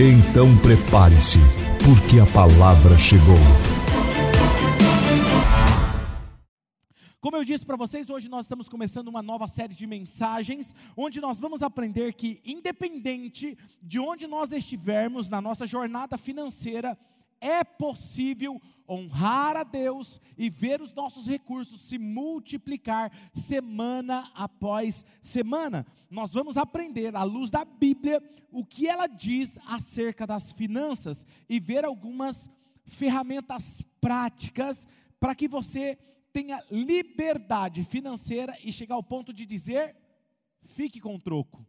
Então prepare-se, porque a palavra chegou. Como eu disse para vocês, hoje nós estamos começando uma nova série de mensagens, onde nós vamos aprender que, independente de onde nós estivermos na nossa jornada financeira, é possível honrar a Deus e ver os nossos recursos se multiplicar semana após semana. Nós vamos aprender, à luz da Bíblia, o que ela diz acerca das finanças e ver algumas ferramentas práticas para que você tenha liberdade financeira e chegar ao ponto de dizer: fique com o troco.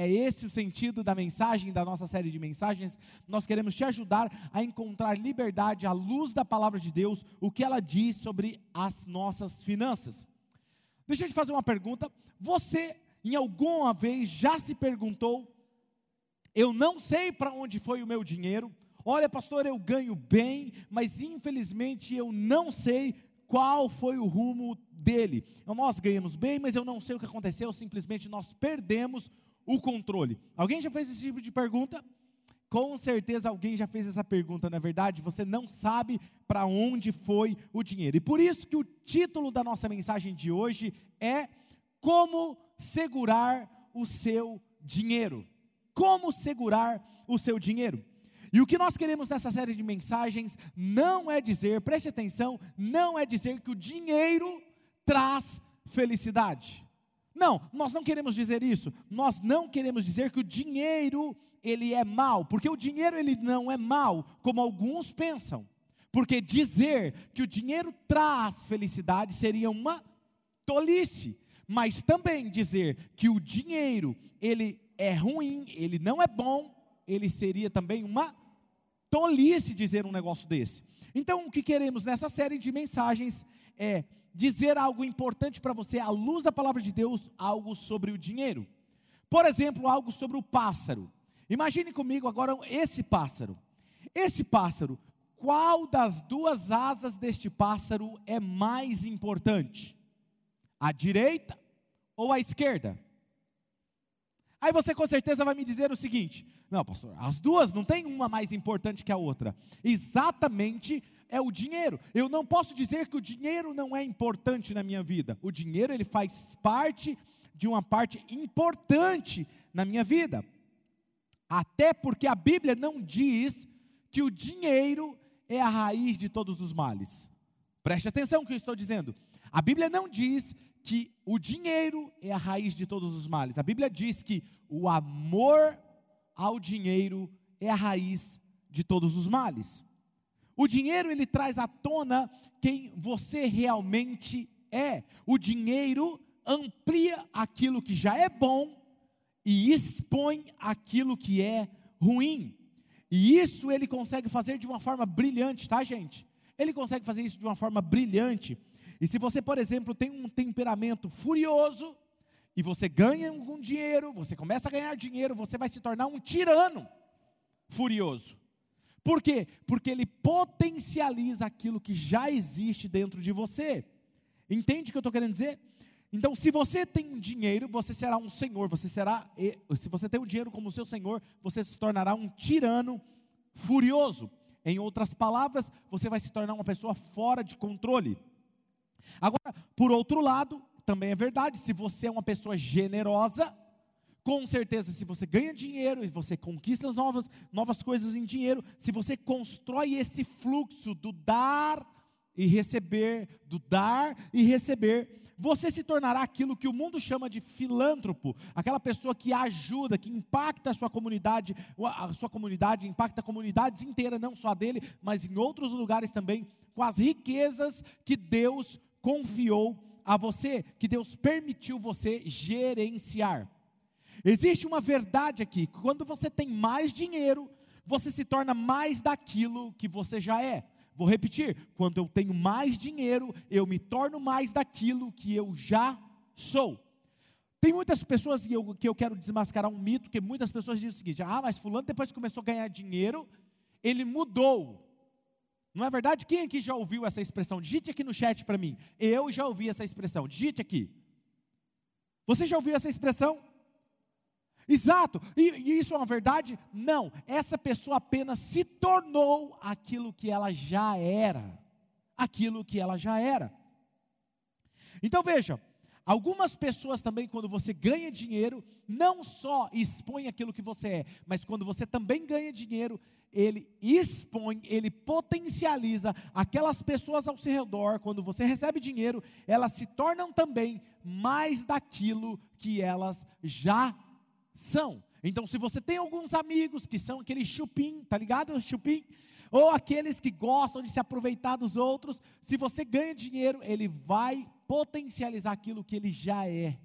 É esse o sentido da mensagem, da nossa série de mensagens. Nós queremos te ajudar a encontrar liberdade à luz da palavra de Deus, o que ela diz sobre as nossas finanças. Deixa eu te fazer uma pergunta. Você, em alguma vez, já se perguntou: eu não sei para onde foi o meu dinheiro? Olha, pastor, eu ganho bem, mas infelizmente eu não sei qual foi o rumo dele. Nós ganhamos bem, mas eu não sei o que aconteceu, simplesmente nós perdemos o controle. Alguém já fez esse tipo de pergunta? Com certeza alguém já fez essa pergunta, na é verdade, você não sabe para onde foi o dinheiro. E por isso que o título da nossa mensagem de hoje é Como segurar o seu dinheiro. Como segurar o seu dinheiro? E o que nós queremos nessa série de mensagens não é dizer, preste atenção, não é dizer que o dinheiro traz felicidade. Não, nós não queremos dizer isso. Nós não queremos dizer que o dinheiro ele é mal, porque o dinheiro ele não é mal, como alguns pensam. Porque dizer que o dinheiro traz felicidade seria uma tolice. Mas também dizer que o dinheiro ele é ruim, ele não é bom, ele seria também uma tolice dizer um negócio desse. Então, o que queremos nessa série de mensagens é dizer algo importante para você, à luz da palavra de Deus, algo sobre o dinheiro. Por exemplo, algo sobre o pássaro. Imagine comigo agora esse pássaro. Esse pássaro, qual das duas asas deste pássaro é mais importante? A direita ou a esquerda? Aí você com certeza vai me dizer o seguinte: não, pastor, as duas não tem uma mais importante que a outra. Exatamente é o dinheiro. Eu não posso dizer que o dinheiro não é importante na minha vida. O dinheiro ele faz parte de uma parte importante na minha vida. Até porque a Bíblia não diz que o dinheiro é a raiz de todos os males. Preste atenção no que eu estou dizendo. A Bíblia não diz que o dinheiro é a raiz de todos os males. A Bíblia diz que o amor ao dinheiro é a raiz de todos os males. O dinheiro ele traz à tona quem você realmente é. O dinheiro amplia aquilo que já é bom e expõe aquilo que é ruim. E isso ele consegue fazer de uma forma brilhante, tá, gente? Ele consegue fazer isso de uma forma brilhante. E se você, por exemplo, tem um temperamento furioso, e você ganha algum dinheiro, você começa a ganhar dinheiro, você vai se tornar um tirano furioso. Por quê? Porque ele potencializa aquilo que já existe dentro de você. Entende o que eu estou querendo dizer? Então, se você tem dinheiro, você será um senhor, você será, se você tem o dinheiro como seu senhor, você se tornará um tirano furioso. Em outras palavras, você vai se tornar uma pessoa fora de controle. Agora, por outro lado, também é verdade, se você é uma pessoa generosa, com certeza, se você ganha dinheiro e você conquista novas, novas coisas em dinheiro, se você constrói esse fluxo do dar e receber, do dar e receber, você se tornará aquilo que o mundo chama de filântropo, aquela pessoa que ajuda, que impacta a sua comunidade, a sua comunidade impacta comunidades inteiras, não só dele, mas em outros lugares também, com as riquezas que Deus confiou a você, que Deus permitiu você gerenciar. Existe uma verdade aqui: quando você tem mais dinheiro, você se torna mais daquilo que você já é. Vou repetir: quando eu tenho mais dinheiro, eu me torno mais daquilo que eu já sou. Tem muitas pessoas que eu, que eu quero desmascarar um mito, que muitas pessoas dizem o seguinte: ah, mas Fulano, depois que começou a ganhar dinheiro, ele mudou. Não é verdade? Quem aqui já ouviu essa expressão? Digite aqui no chat para mim. Eu já ouvi essa expressão. Digite aqui. Você já ouviu essa expressão? Exato. E, e, isso é uma verdade? Não. Essa pessoa apenas se tornou aquilo que ela já era. Aquilo que ela já era. Então veja, algumas pessoas também, quando você ganha dinheiro, não só expõe aquilo que você é, mas quando você também ganha dinheiro, ele expõe, ele potencializa aquelas pessoas ao seu redor, quando você recebe dinheiro, elas se tornam também mais daquilo que elas já são. Então, se você tem alguns amigos que são aquele chupim, tá ligado? Chupim, ou aqueles que gostam de se aproveitar dos outros, se você ganha dinheiro, ele vai potencializar aquilo que ele já é.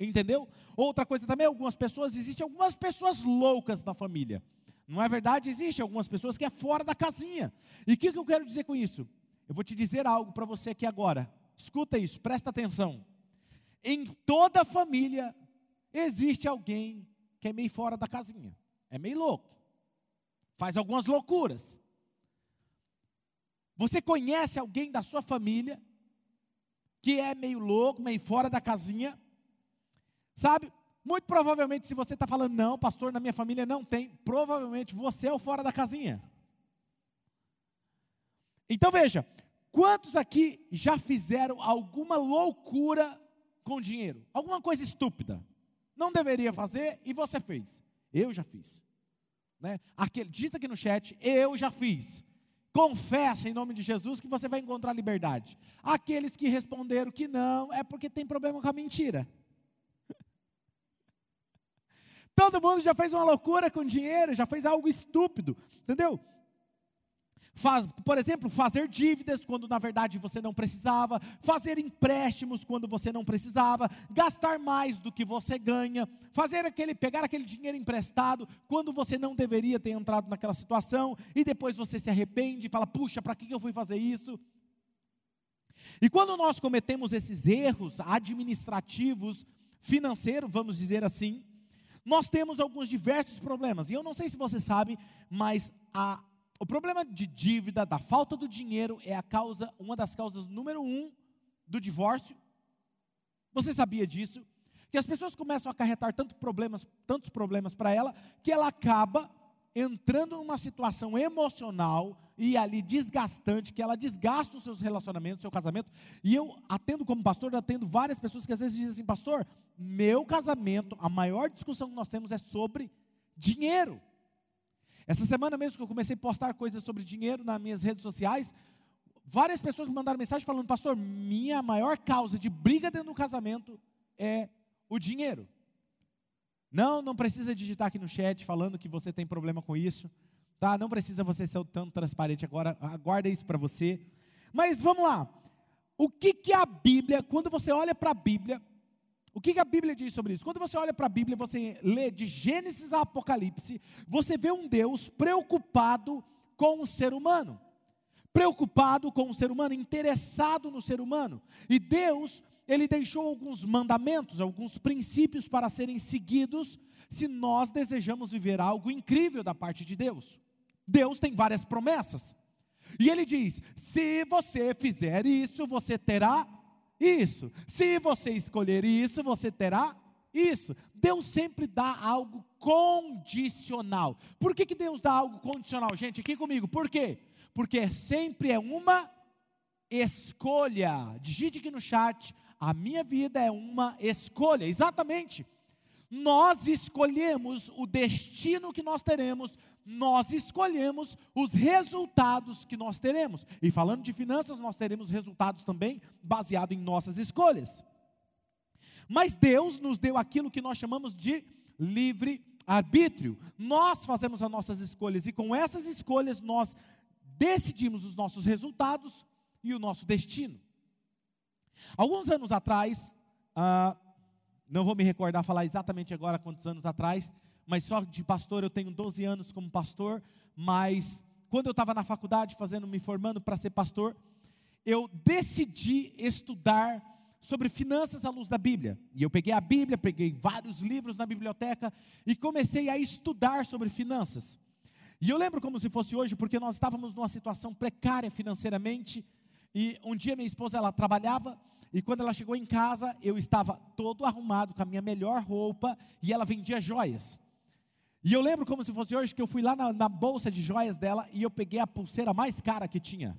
Entendeu? Outra coisa também, algumas pessoas, existem algumas pessoas loucas na família. Não é verdade? Existe algumas pessoas que é fora da casinha. E o que, que eu quero dizer com isso? Eu vou te dizer algo para você aqui agora. Escuta isso, presta atenção. Em toda família existe alguém que é meio fora da casinha. É meio louco. Faz algumas loucuras. Você conhece alguém da sua família que é meio louco, meio fora da casinha? Sabe? Muito provavelmente, se você está falando, não, pastor, na minha família não tem, provavelmente você é o fora da casinha. Então veja, quantos aqui já fizeram alguma loucura com dinheiro? Alguma coisa estúpida? Não deveria fazer e você fez. Eu já fiz. Né? Aquele, dita aqui no chat, eu já fiz. Confessa em nome de Jesus que você vai encontrar liberdade. Aqueles que responderam que não, é porque tem problema com a mentira. Todo mundo já fez uma loucura com dinheiro, já fez algo estúpido, entendeu? Faz, por exemplo, fazer dívidas quando na verdade você não precisava, fazer empréstimos quando você não precisava, gastar mais do que você ganha, fazer aquele, pegar aquele dinheiro emprestado quando você não deveria ter entrado naquela situação e depois você se arrepende e fala: puxa, para que eu fui fazer isso? E quando nós cometemos esses erros administrativos, financeiros, vamos dizer assim, nós temos alguns diversos problemas. E eu não sei se você sabe, mas a, o problema de dívida, da falta do dinheiro, é a causa, uma das causas número um do divórcio. Você sabia disso? Que as pessoas começam a acarretar tanto problemas, tantos problemas para ela, que ela acaba entrando numa situação emocional e ali desgastante, que ela desgasta os seus relacionamentos, seu casamento. E eu atendo como pastor, atendo várias pessoas que às vezes dizem assim, pastor, meu casamento, a maior discussão que nós temos é sobre dinheiro. Essa semana mesmo que eu comecei a postar coisas sobre dinheiro nas minhas redes sociais, várias pessoas me mandaram mensagem falando, pastor, minha maior causa de briga dentro do casamento é o dinheiro. Não, não precisa digitar aqui no chat falando que você tem problema com isso, tá? Não precisa você ser tão transparente agora, aguarda isso para você. Mas vamos lá. O que que a Bíblia, quando você olha para a Bíblia, o que, a Bíblia diz sobre isso? Quando você olha para a Bíblia, você lê de Gênesis a Apocalipse, você vê um Deus preocupado com o ser humano, preocupado com o ser humano, interessado no ser humano. E Deus ele deixou alguns mandamentos, alguns princípios para serem seguidos se nós desejamos viver algo incrível da parte de Deus. Deus tem várias promessas. E ele diz: se você fizer isso, você terá isso. Se você escolher isso, você terá isso. Deus sempre dá algo condicional. Por que, que Deus dá algo condicional? Gente, aqui comigo. Por quê? Porque sempre é uma escolha. Digite aqui no chat a minha vida é uma escolha, exatamente. Nós escolhemos o destino que nós teremos, nós escolhemos os resultados que nós teremos. E falando de finanças, nós teremos resultados também baseado em nossas escolhas. Mas Deus nos deu aquilo que nós chamamos de livre arbítrio. Nós fazemos as nossas escolhas e com essas escolhas nós decidimos os nossos resultados e o nosso destino. Alguns anos atrás, ah, não vou me recordar falar exatamente agora quantos anos atrás, mas só de pastor eu tenho 12 anos como pastor, mas quando eu estava na faculdade fazendo, me formando para ser pastor, eu decidi estudar sobre finanças à luz da Bíblia. E eu peguei a Bíblia, peguei vários livros na biblioteca e comecei a estudar sobre finanças. E eu lembro como se fosse hoje, porque nós estávamos numa situação precária financeiramente, e um dia minha esposa ela trabalhava e quando ela chegou em casa, eu estava todo arrumado com a minha melhor roupa e ela vendia joias. E eu lembro como se fosse hoje que eu fui lá na, na bolsa de joias dela e eu peguei a pulseira mais cara que tinha.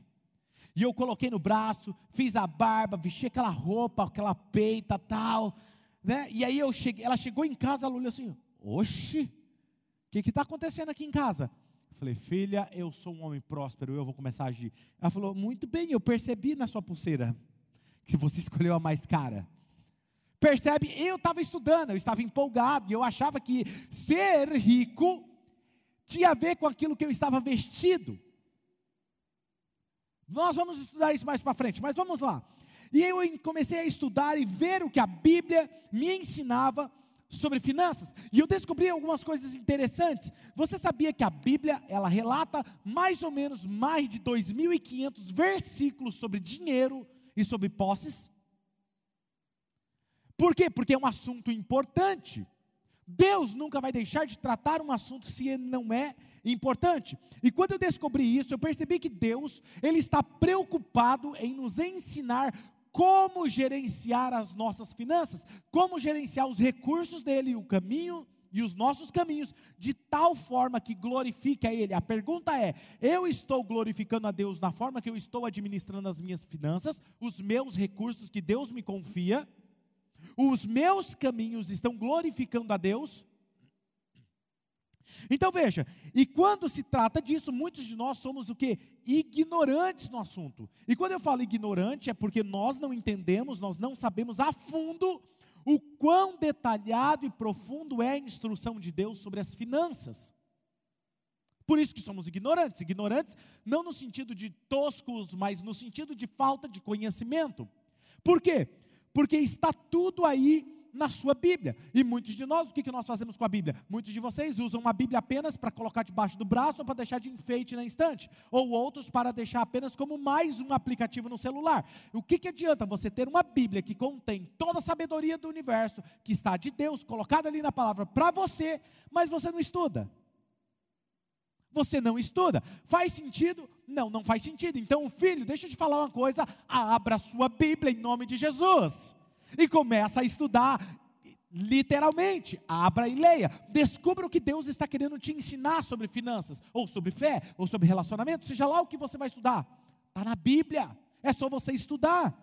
E eu coloquei no braço, fiz a barba, vesti aquela roupa, aquela peita tal, né? E aí eu cheguei, ela chegou em casa, ela olhou assim: "Oxe, o que está acontecendo aqui em casa?" Eu falei: "Filha, eu sou um homem próspero, eu vou começar a agir." Ela falou: "Muito bem, eu percebi na sua pulseira que você escolheu a mais cara." Percebe? Eu estava estudando, eu estava empolgado, e eu achava que ser rico tinha a ver com aquilo que eu estava vestido. Nós vamos estudar isso mais para frente, mas vamos lá. E eu comecei a estudar e ver o que a Bíblia me ensinava sobre finanças. E eu descobri algumas coisas interessantes. Você sabia que a Bíblia, ela relata mais ou menos mais de 2500 versículos sobre dinheiro e sobre posses? Por quê? Porque é um assunto importante. Deus nunca vai deixar de tratar um assunto se ele não é importante. E quando eu descobri isso, eu percebi que Deus, ele está preocupado em nos ensinar como gerenciar as nossas finanças, como gerenciar os recursos dele, o caminho e os nossos caminhos, de tal forma que glorifique a Ele. A pergunta é: eu estou glorificando a Deus na forma que eu estou administrando as minhas finanças, os meus recursos que Deus me confia? Os meus caminhos estão glorificando a Deus. Então veja, e quando se trata disso, muitos de nós somos o que? Ignorantes no assunto. E quando eu falo ignorante, é porque nós não entendemos, nós não sabemos a fundo o quão detalhado e profundo é a instrução de Deus sobre as finanças. Por isso que somos ignorantes. Ignorantes não no sentido de toscos, mas no sentido de falta de conhecimento. Por quê? Porque está tudo aí na sua Bíblia. E muitos de nós, o que, nós fazemos com a Bíblia? Muitos de vocês usam uma Bíblia apenas para colocar debaixo do braço ou para deixar de enfeite na instante, ou outros para deixar apenas como mais um aplicativo no celular. O que, que adianta você ter uma Bíblia que contém toda a sabedoria do universo, que está de Deus, colocada ali na palavra para você, mas você não estuda? Você não estuda. Faz sentido? Não, não faz sentido. Então, filho, deixa eu te falar uma coisa: abra a sua Bíblia em nome de Jesus e começa a estudar. Literalmente, abra e leia. Descubra o que Deus está querendo te ensinar sobre finanças, ou sobre fé, ou sobre relacionamento, seja lá o que você vai estudar. Está na Bíblia. É só você estudar.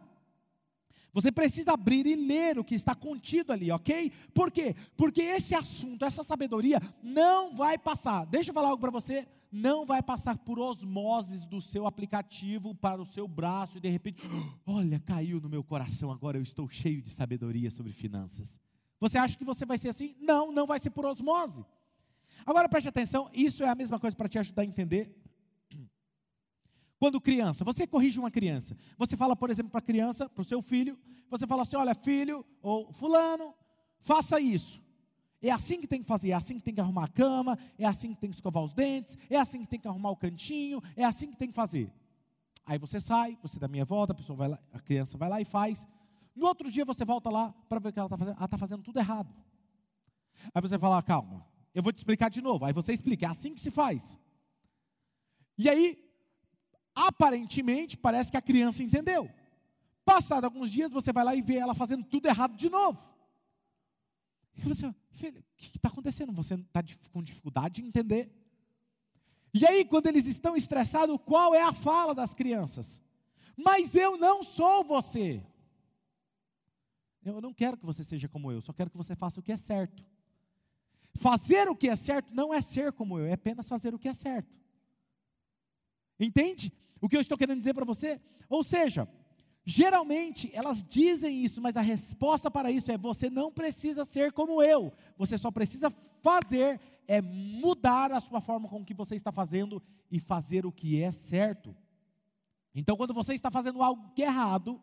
Você precisa abrir e ler o que está contido ali, ok? Por quê? Porque esse assunto, essa sabedoria, não vai passar. Deixa eu falar algo para você. Não vai passar por osmoses do seu aplicativo para o seu braço e de repente, olha, caiu no meu coração, agora eu estou cheio de sabedoria sobre finanças. Você acha que você vai ser assim? Não, não vai ser por osmose. Agora preste atenção, isso é a mesma coisa para te ajudar a entender quando criança, você corrige uma criança. Você fala, por exemplo, para a criança, para o seu filho, você fala assim: olha, filho, ou fulano, faça isso. É assim que tem que fazer, é assim que tem que arrumar a cama, é assim que tem que escovar os dentes, é assim que tem que arrumar o cantinho, é assim que tem que fazer. Aí você sai, você dá minha volta, a pessoa vai lá, a criança vai lá e faz. No outro dia você volta lá para ver o que ela está fazendo. Ela está fazendo tudo errado. Aí você fala, calma, eu vou te explicar de novo. Aí você explica, é assim que se faz. E aí Aparentemente, parece que a criança entendeu. Passado alguns dias, você vai lá e vê ela fazendo tudo errado de novo. E você, filho, o que está acontecendo? Você está com dificuldade de entender. E aí, quando eles estão estressados, qual é a fala das crianças? Mas eu não sou você. Eu não quero que você seja como eu, só quero que você faça o que é certo. Fazer o que é certo não é ser como eu, é apenas fazer o que é certo. Entende? O que eu estou querendo dizer para você? Ou seja, geralmente elas dizem isso, mas a resposta para isso é: você não precisa ser como eu, você só precisa fazer, é mudar a sua forma com que você está fazendo e fazer o que é certo. Então, quando você está fazendo algo que é errado,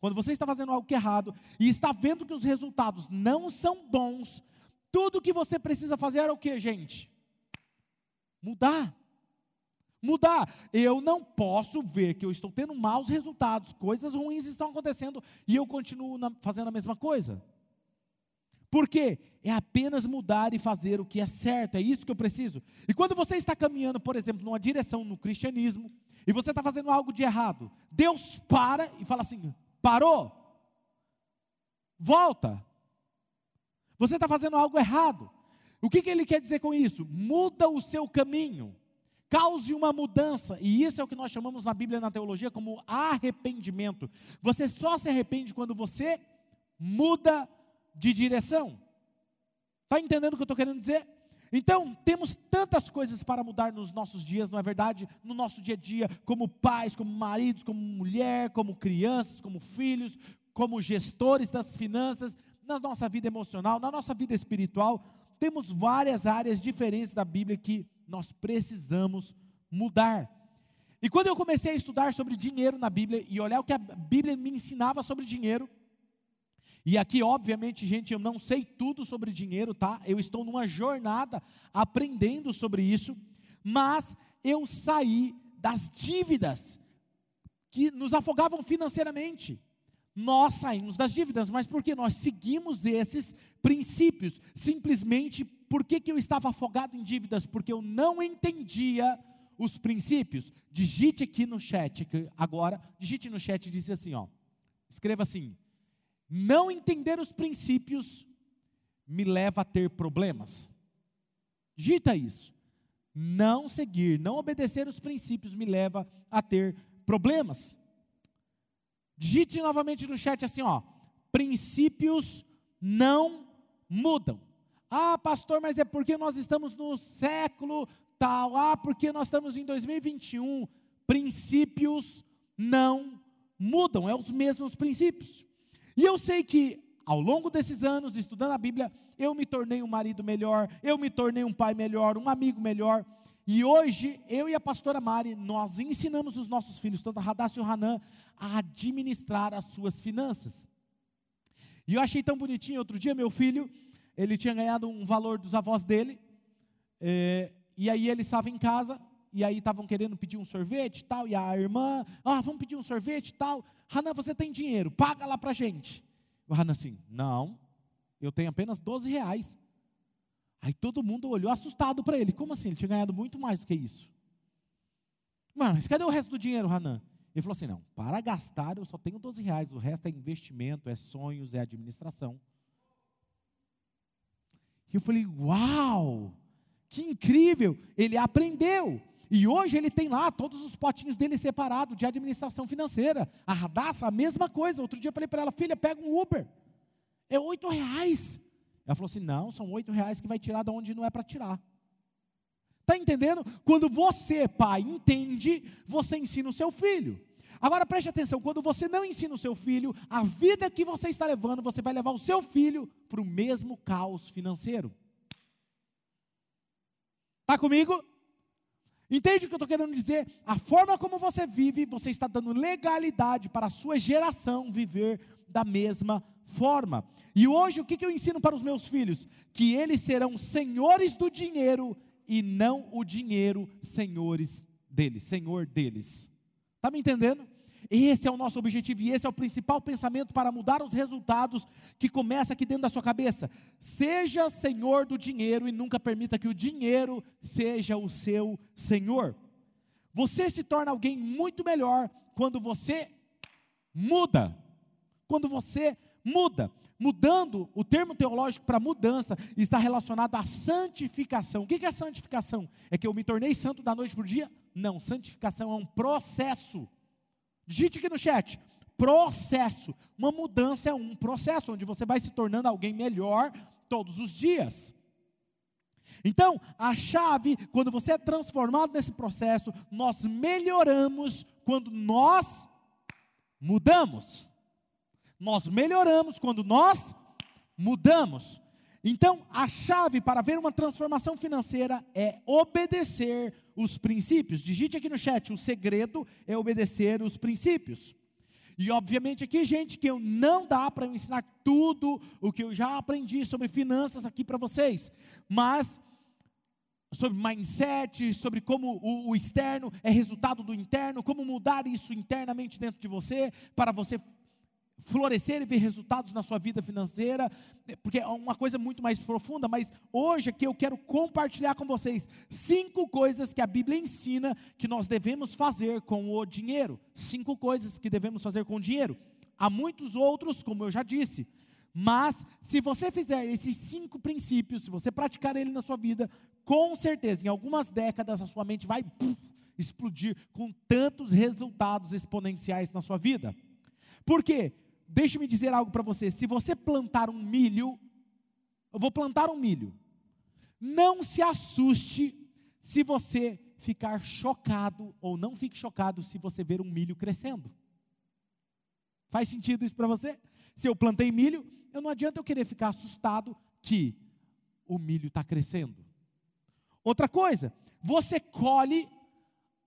quando você está fazendo algo que é errado e está vendo que os resultados não são bons, Tudo que você precisa fazer é o que, gente? Mudar. Mudar. Eu não posso ver que eu estou tendo maus resultados, coisas ruins estão acontecendo e eu continuo na, fazendo a mesma coisa. Por quê? É apenas mudar e fazer o que é certo, é isso que eu preciso. E quando você está caminhando, por exemplo, numa direção no cristianismo, e você está fazendo algo de errado, Deus para e fala assim: parou, volta. Você está fazendo algo errado. O que, que ele quer dizer com isso? Muda o seu caminho, cause uma mudança, e isso é o que nós chamamos na Bíblia e na teologia como arrependimento. Você só se arrepende quando você muda de direção. Está entendendo o que eu estou querendo dizer? Então, temos tantas coisas para mudar nos nossos dias, não é verdade? No nosso dia a dia, como pais, como maridos, como mulher, como crianças, como filhos, como gestores das finanças, na nossa vida emocional, na nossa vida espiritual. Temos várias áreas diferentes da Bíblia que nós precisamos mudar. E quando eu comecei a estudar sobre dinheiro na Bíblia e olhar o que a Bíblia me ensinava sobre dinheiro, e aqui, obviamente, gente, eu não sei tudo sobre dinheiro, tá? Eu estou numa jornada aprendendo sobre isso, mas eu saí das dívidas que nos afogavam financeiramente. Nós saímos das dívidas, mas porque nós seguimos esses princípios. Simplesmente, por que, que eu estava afogado em dívidas? Porque eu não entendia os princípios. Digite aqui no chat, agora, digite no chat e diz assim, ó. Escreva assim: não entender os princípios me leva a ter problemas. Digita isso. Não seguir, não obedecer os princípios me leva a ter problemas. Digite novamente no chat assim, ó. Princípios não mudam. Ah, pastor, mas é porque nós estamos no século tal. Ah, porque nós estamos em 2021. Princípios não mudam, é os mesmos princípios. E eu sei que ao longo desses anos, estudando a Bíblia, eu me tornei um marido melhor, eu me tornei um pai melhor, um amigo melhor. E hoje, eu e a pastora Mari, nós ensinamos os nossos filhos, tanto a Hadassah e o Hanan, a administrar as suas finanças. E eu achei tão bonitinho, outro dia meu filho, ele tinha ganhado um valor dos avós dele, é, e aí ele estava em casa, e aí estavam querendo pedir um sorvete tal, e a irmã, ah, vamos pedir um sorvete tal. Hanan, você tem dinheiro, paga lá para gente. O Hanan assim, não, eu tenho apenas 12 reais. Aí todo mundo olhou assustado para ele. Como assim? Ele tinha ganhado muito mais do que isso. Mas cadê o resto do dinheiro, Hanan? Ele falou assim: não, para gastar eu só tenho 12 reais, o resto é investimento, é sonhos, é administração. E eu falei: uau, que incrível! Ele aprendeu. E hoje ele tem lá todos os potinhos dele separados de administração financeira. A Radassa, a mesma coisa. Outro dia eu falei para ela, filha, pega um Uber. É oito reais. Ela falou assim: não, são oito reais que vai tirar de onde não é para tirar. Está entendendo? Quando você, pai, entende, você ensina o seu filho. Agora preste atenção: quando você não ensina o seu filho, a vida que você está levando, você vai levar o seu filho para o mesmo caos financeiro. Está comigo? Entende o que eu estou querendo dizer? A forma como você vive, você está dando legalidade para a sua geração viver da mesma forma. E hoje, o que, que eu ensino para os meus filhos? Que eles serão senhores do dinheiro e não o dinheiro senhores deles, senhor deles. Está me entendendo? Esse é o nosso objetivo e esse é o principal pensamento para mudar os resultados que começa aqui dentro da sua cabeça. Seja senhor do dinheiro e nunca permita que o dinheiro seja o seu senhor. Você se torna alguém muito melhor quando você muda. Quando você muda. Mudando, o termo teológico para mudança está relacionado à santificação. O que é santificação? É que eu me tornei santo da noite para o dia? Não, santificação é um processo Digite aqui no chat. Processo. Uma mudança é um processo onde você vai se tornando alguém melhor todos os dias. Então, a chave, quando você é transformado nesse processo, nós melhoramos quando nós mudamos. Nós melhoramos quando nós mudamos. Então, a chave para ver uma transformação financeira é obedecer os princípios. Digite aqui no chat: o segredo é obedecer os princípios. E obviamente aqui, gente, que eu não dá para ensinar tudo o que eu já aprendi sobre finanças aqui para vocês, mas sobre mindset, sobre como o, o, externo é resultado do interno, como mudar isso internamente dentro de você, para você florescer e ver resultados na sua vida financeira, porque é uma coisa muito mais profunda, mas hoje aqui eu quero compartilhar com vocês cinco coisas que a Bíblia ensina que nós devemos fazer com o dinheiro. Cinco coisas que devemos fazer com o dinheiro. Há muitos outros, como eu já disse, mas se você fizer esses cinco princípios, se você praticar ele na sua vida, com certeza, em algumas décadas, a sua mente vai explodir com tantos resultados exponenciais na sua vida. Por quê? Deixe-me dizer algo para você: se você plantar um milho, eu vou plantar um milho, não se assuste se você ficar chocado, ou não fique chocado se você ver um milho crescendo. Faz sentido isso para você? Se eu plantei milho, eu não adianta eu querer ficar assustado que o milho está crescendo. Outra coisa, você colhe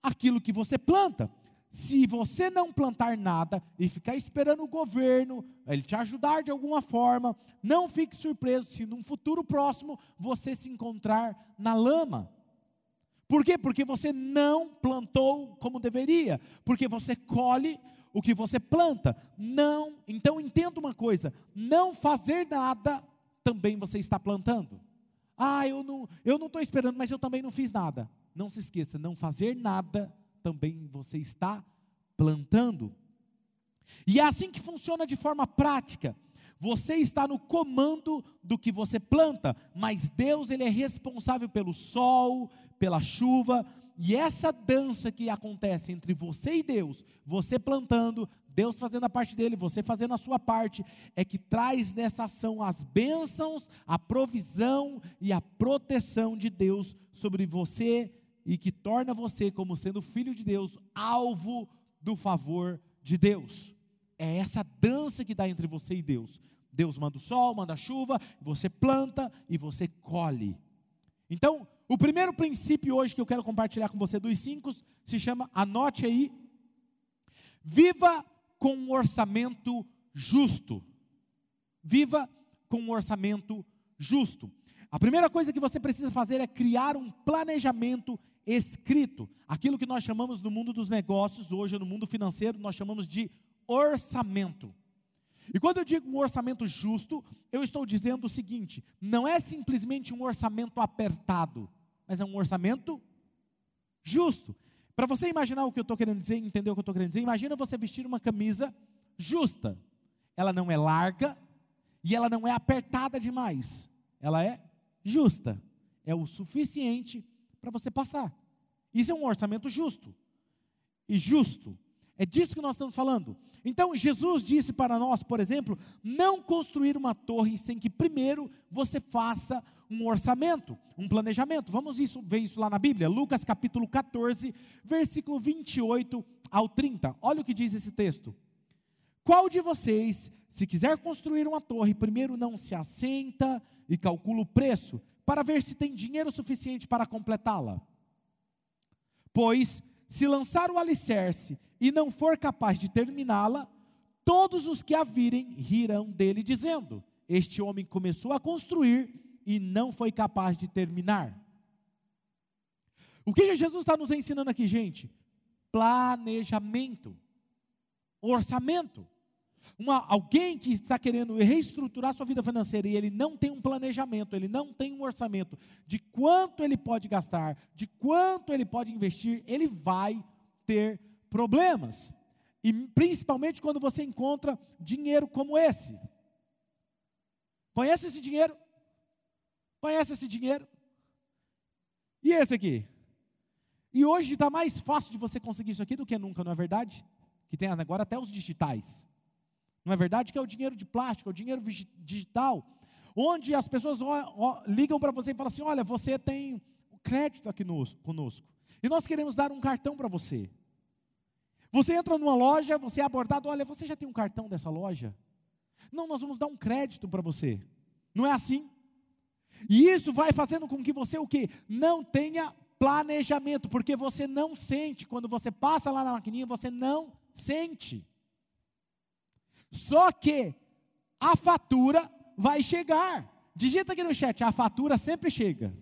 aquilo que você planta. Se você não plantar nada e ficar esperando o governo, ele te ajudar de alguma forma, não fique surpreso se num futuro próximo você se encontrar na lama. Por quê? Porque você não plantou como deveria, porque você colhe o que você planta. Não, então entenda uma coisa: não fazer nada também você está plantando. Ah, eu não, eu não estou esperando, mas eu também não fiz nada. Não se esqueça, não fazer nada também você está plantando. E é assim que funciona de forma prática. Você está no comando do que você planta, mas Deus ele é responsável pelo sol, pela chuva, e essa dança que acontece entre você e Deus, você plantando, Deus fazendo a parte dele, você fazendo a sua parte, é que traz nessa ação as bênçãos, a provisão e a proteção de Deus sobre você e que torna você, como sendo filho de Deus, alvo do favor de Deus. É essa dança que dá entre você e Deus. Deus manda o sol, manda a chuva, você planta e você colhe. Então, o primeiro princípio hoje que eu quero compartilhar com você dos cinco se chama, anote aí, viva com um orçamento justo. Viva com um orçamento justo. A primeira coisa que você precisa fazer é criar um planejamento escrito. Aquilo que nós chamamos no mundo dos negócios, hoje no mundo financeiro, nós chamamos de orçamento. E quando eu digo um orçamento justo, eu estou dizendo o seguinte: não é simplesmente um orçamento apertado, mas é um orçamento justo. Para você imaginar o que eu estou querendo dizer, entender o que eu estou querendo dizer, imagina você vestir uma camisa justa. Ela não é larga e ela não é apertada demais. Ela é justa. É o suficiente para você passar. Isso é um orçamento justo. E justo é disso que nós estamos falando. Então, Jesus disse para nós, por exemplo, não construir uma torre sem que primeiro você faça um orçamento, um planejamento. Vamos isso, ver isso lá na Bíblia, Lucas capítulo 14, versículo 28 ao 30. Olha o que diz esse texto. Qual de vocês, se quiser construir uma torre, primeiro não se assenta e calcula o preço, para ver se tem dinheiro suficiente para completá-la? Pois, se lançar o alicerce e não for capaz de terminá-la, todos os que a virem rirão dele, dizendo: Este homem começou a construir e não foi capaz de terminar. O que Jesus está nos ensinando aqui, gente? Planejamento, orçamento. Uma, alguém que está querendo reestruturar sua vida financeira e ele não tem um planejamento, ele não tem um orçamento de quanto ele pode gastar, de quanto ele pode investir, ele vai ter problemas. E principalmente quando você encontra dinheiro como esse. Conhece esse dinheiro? Conhece esse dinheiro? E esse aqui? E hoje está mais fácil de você conseguir isso aqui do que nunca, não é verdade? Que tem agora até os digitais. Não é verdade que é o dinheiro de plástico, é o dinheiro digital, onde as pessoas ligam para você e falam assim: olha, você tem crédito aqui conosco, e nós queremos dar um cartão para você. Você entra numa loja, você é abordado, olha, você já tem um cartão dessa loja? Não, nós vamos dar um crédito para você. Não é assim? E isso vai fazendo com que você o quê? Não tenha planejamento, porque você não sente, quando você passa lá na maquininha, você não sente. Só que a fatura vai chegar. Digita aqui no chat, a fatura sempre chega.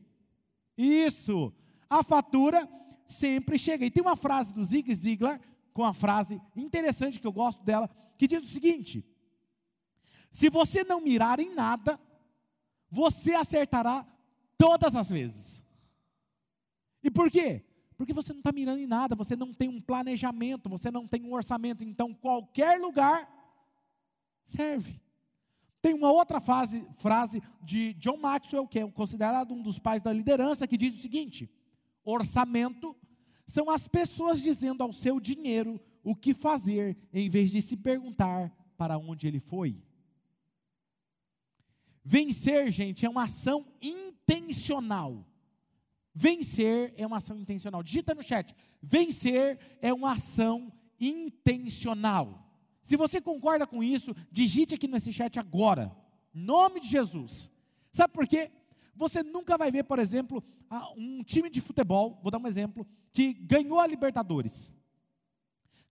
Isso, a fatura sempre chega. E tem uma frase do Zig Ziglar, com a frase interessante que eu gosto dela, que diz o seguinte: Se você não mirar em nada, você acertará todas as vezes. E por quê? Porque você não está mirando em nada, você não tem um planejamento, você não tem um orçamento, então qualquer lugar serve. Tem uma outra fase, frase de John Maxwell, que é considerado um dos pais da liderança, que diz o seguinte: orçamento são as pessoas dizendo ao seu dinheiro o que fazer, em vez de se perguntar para onde ele foi. Vencer, gente, é uma ação intencional. Vencer é uma ação intencional. Digita no chat. Vencer é uma ação intencional. Se você concorda com isso, digite aqui nesse chat agora. Nome de Jesus. Sabe por quê? Você nunca vai ver, por exemplo, um time de futebol, vou dar um exemplo, que ganhou a Libertadores.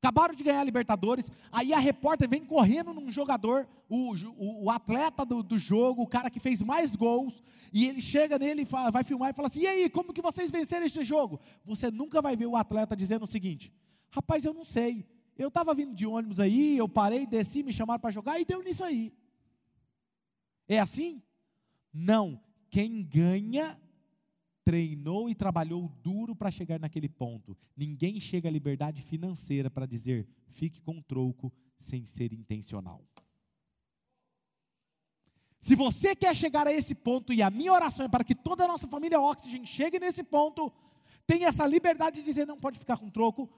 Acabaram de ganhar a Libertadores, aí a repórter vem correndo num jogador, o, o, o atleta do, do, jogo, o cara que fez mais gols, e ele chega nele, vai filmar e fala assim: e aí, como que vocês venceram este jogo? Você nunca vai ver o atleta dizendo o seguinte: rapaz, eu não sei, eu estava vindo de ônibus aí, eu parei, desci, me chamaram para jogar e deu nisso aí. É assim? Não. Quem ganha treinou e trabalhou duro para chegar naquele ponto. Ninguém chega à liberdade financeira para dizer, fique com troco, sem ser intencional. Se você quer chegar a esse ponto, e a minha oração é para que toda a nossa família Oxygen chegue nesse ponto, tenha essa liberdade de dizer, não pode ficar com troco.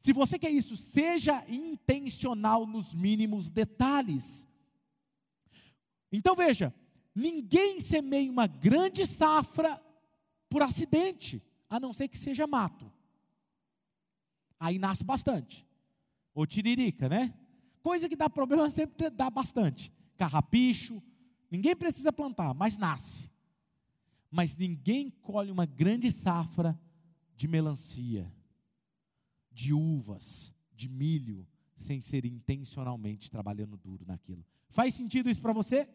Se você quer isso, seja intencional nos mínimos detalhes. Então veja, ninguém semeia uma grande safra por acidente, a não ser que seja mato. Aí nasce bastante. Ou tiririca, né? Coisa que dá problema sempre dá bastante. Carrapicho, ninguém precisa plantar, mas nasce. Mas ninguém colhe uma grande safra de melancia, de uvas, de milho, sem ser intencionalmente trabalhando duro naquilo. Faz sentido isso para você?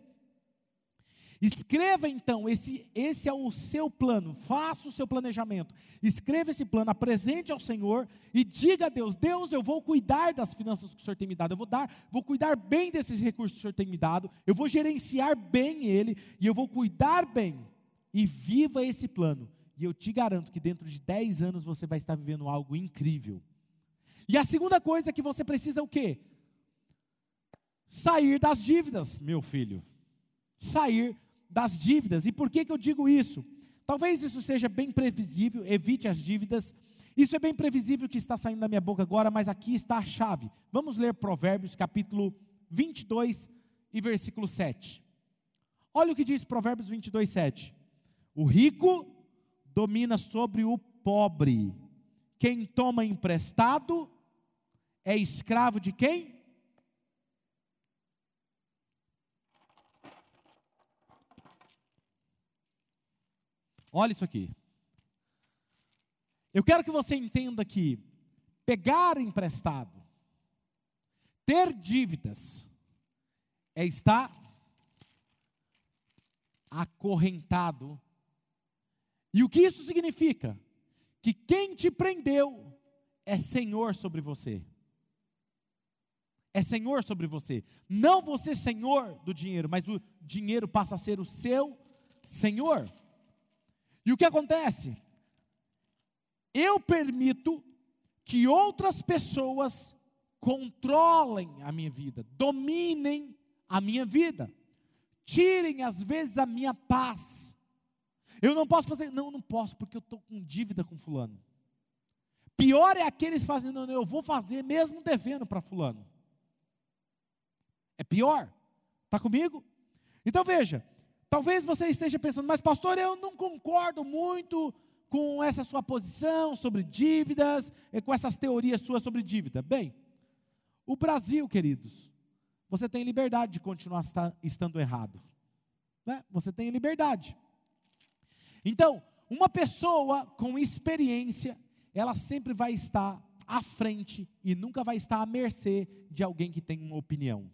Escreva então, esse, esse é o seu plano, faça o seu planejamento. Escreva esse plano, apresente ao Senhor e diga a Deus: Deus, eu vou cuidar das finanças que o Senhor tem me dado, eu vou dar, vou cuidar bem desses recursos que o Senhor tem me dado, eu vou gerenciar bem ele e eu vou cuidar bem. E viva esse plano. E eu te garanto que dentro de 10 anos você vai estar vivendo algo incrível. E a segunda coisa é que você precisa o quê? Sair das dívidas, meu filho. Sair das dívidas. E por que, que eu digo isso? Talvez isso seja bem previsível, evite as dívidas. Isso é bem previsível que está saindo da minha boca agora, mas aqui está a chave. Vamos ler Provérbios capítulo 22 e versículo 7. Olha o que diz Provérbios 22, 7. O rico domina sobre o pobre. Quem toma emprestado é escravo de quem? Olha isso aqui. Eu quero que você entenda que pegar emprestado, ter dívidas, é estar acorrentado. E o que isso significa? Que quem te prendeu é senhor sobre você. É senhor sobre você. Não você senhor do dinheiro, mas o dinheiro passa a ser o seu senhor. E o que acontece? Eu permito que outras pessoas controlem a minha vida, dominem a minha vida, tirem às vezes a minha paz. Eu não posso fazer, não, não posso, porque eu estou com dívida com fulano. Pior é aqueles fazendo, eu vou fazer mesmo devendo para fulano. É pior. Está comigo? Então veja, Talvez você esteja pensando, mas pastor, eu não concordo muito com essa sua posição sobre dívidas, e com essas teorias suas sobre dívida. Bem, o Brasil, queridos, você tem liberdade de continuar estando errado. Né? Você tem liberdade. Então, uma pessoa com experiência, ela sempre vai estar à frente e nunca vai estar à mercê de alguém que tem uma opinião.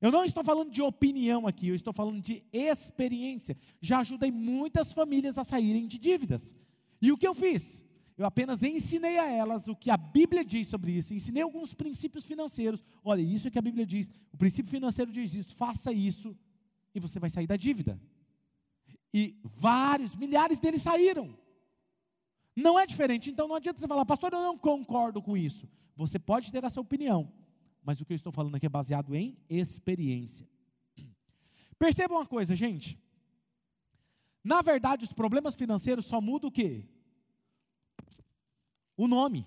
Eu não estou falando de opinião aqui, eu estou falando de experiência. Já ajudei muitas famílias a saírem de dívidas. E o que eu fiz? Eu apenas ensinei a elas o que a Bíblia diz sobre isso. Ensinei alguns princípios financeiros. Olha, isso é que a Bíblia diz. O princípio financeiro diz isso. Faça isso e você vai sair da dívida. E vários, milhares deles saíram. Não é diferente. Então não adianta você falar, pastor, eu não concordo com isso. Você pode ter essa opinião, mas o que eu estou falando aqui é baseado em experiência. Percebam uma coisa, gente. Na verdade, os problemas financeiros só mudam o quê? O nome.